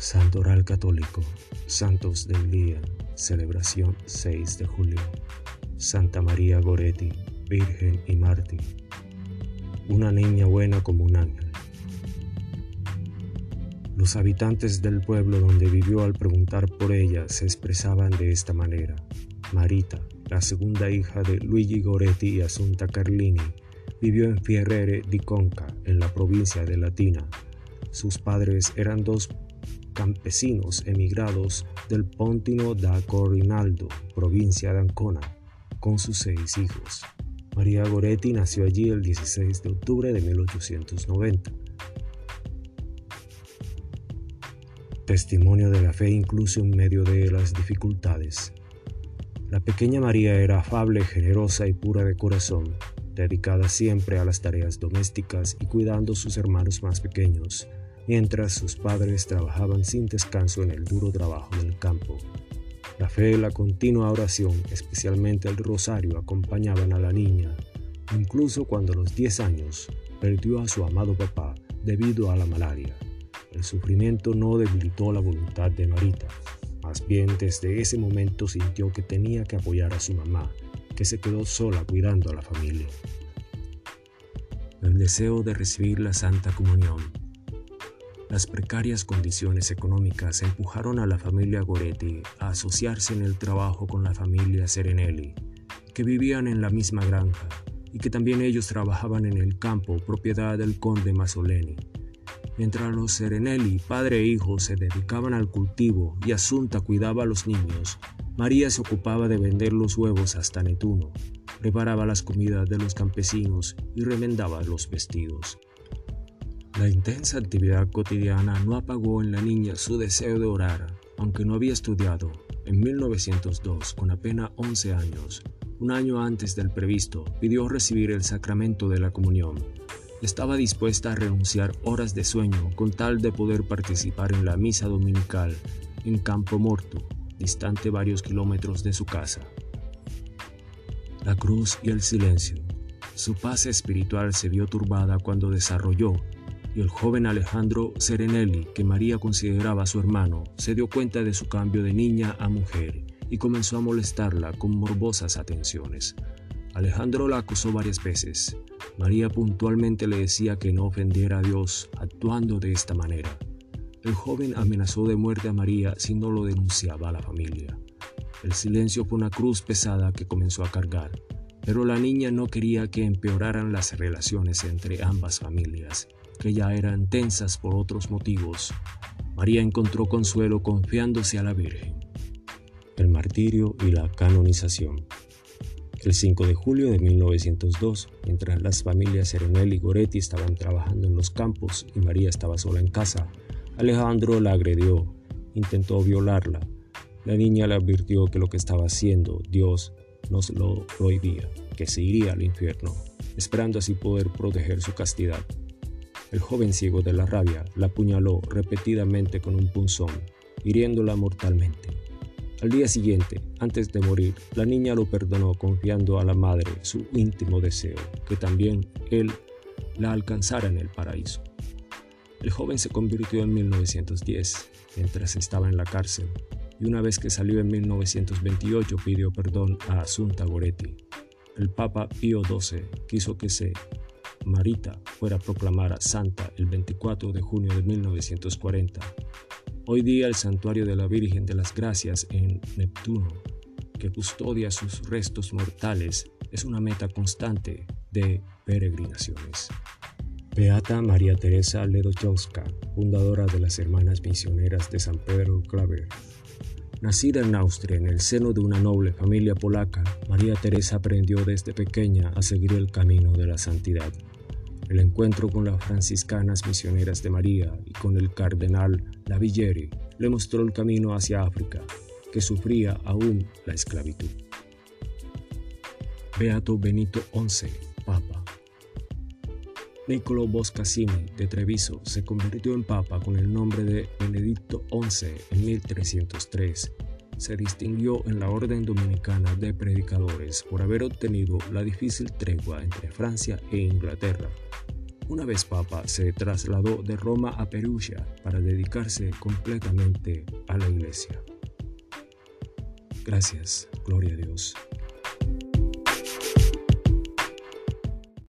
Santoral Católico, Santos del Día, celebración 6 de julio. Santa María Goretti, Virgen y Mártir. Una niña buena como un ángel. Los habitantes del pueblo donde vivió al preguntar por ella se expresaban de esta manera. Marita, la segunda hija de Luigi Goretti y Asunta Carlini, vivió en Fierrere di Conca, en la provincia de Latina. Sus padres eran dos campesinos emigrados del Pontino da Corinaldo, provincia de Ancona, con sus seis hijos. María Goretti nació allí el 16 de octubre de 1890. Testimonio de la fe incluso en medio de las dificultades. La pequeña María era afable, generosa y pura de corazón, dedicada siempre a las tareas domésticas y cuidando a sus hermanos más pequeños, mientras sus padres trabajaban sin descanso en el duro trabajo del campo. La fe y la continua oración, especialmente el rosario, acompañaban a la niña, incluso cuando a los 10 años perdió a su amado papá debido a la malaria. El sufrimiento no debilitó la voluntad de Marita, más bien desde ese momento sintió que tenía que apoyar a su mamá, que se quedó sola cuidando a la familia. El deseo de recibir la Santa Comunión las precarias condiciones económicas empujaron a la familia Goretti a asociarse en el trabajo con la familia Serenelli, que vivían en la misma granja y que también ellos trabajaban en el campo propiedad del conde Masoleni. Mientras los Serenelli, padre e hijo, se dedicaban al cultivo y Asunta cuidaba a los niños, María se ocupaba de vender los huevos hasta Netuno, preparaba las comidas de los campesinos y remendaba los vestidos. La intensa actividad cotidiana no apagó en la niña su deseo de orar, aunque no había estudiado. En 1902, con apenas 11 años, un año antes del previsto, pidió recibir el sacramento de la comunión. Estaba dispuesta a renunciar horas de sueño con tal de poder participar en la misa dominical en Campo Morto, distante varios kilómetros de su casa. La cruz y el silencio. Su paz espiritual se vio turbada cuando desarrolló y el joven Alejandro Serenelli, que María consideraba su hermano, se dio cuenta de su cambio de niña a mujer y comenzó a molestarla con morbosas atenciones. Alejandro la acusó varias veces. María puntualmente le decía que no ofendiera a Dios actuando de esta manera. El joven amenazó de muerte a María si no lo denunciaba a la familia. El silencio fue una cruz pesada que comenzó a cargar, pero la niña no quería que empeoraran las relaciones entre ambas familias que ya eran tensas por otros motivos, María encontró consuelo confiándose a la Virgen. El martirio y la canonización. El 5 de julio de 1902, mientras las familias Serenel y Goretti estaban trabajando en los campos y María estaba sola en casa, Alejandro la agredió, intentó violarla. La niña le advirtió que lo que estaba haciendo Dios nos lo prohibía, que se iría al infierno, esperando así poder proteger su castidad. El joven ciego de la rabia la apuñaló repetidamente con un punzón, hiriéndola mortalmente. Al día siguiente, antes de morir, la niña lo perdonó confiando a la madre su íntimo deseo, que también él la alcanzara en el paraíso. El joven se convirtió en 1910, mientras estaba en la cárcel, y una vez que salió en 1928 pidió perdón a Asunta Goretti. El Papa Pío XII quiso que se Marita fuera proclamada santa el 24 de junio de 1940. Hoy día el santuario de la Virgen de las Gracias en Neptuno, que custodia sus restos mortales, es una meta constante de peregrinaciones. Beata María Teresa Ledochowska, fundadora de las Hermanas Misioneras de San Pedro Claver. Nacida en Austria en el seno de una noble familia polaca, María Teresa aprendió desde pequeña a seguir el camino de la santidad. El encuentro con las franciscanas misioneras de María y con el cardenal Lavilleri le mostró el camino hacia África, que sufría aún la esclavitud. Beato Benito XI. Niccolo Boscasini de Treviso se convirtió en Papa con el nombre de Benedicto XI en 1303 se distinguió en la Orden Dominicana de Predicadores por haber obtenido la difícil tregua entre Francia e Inglaterra Una vez papa, se trasladó de Roma a Perugia para dedicarse completamente a la iglesia. Gracias, gloria a Dios.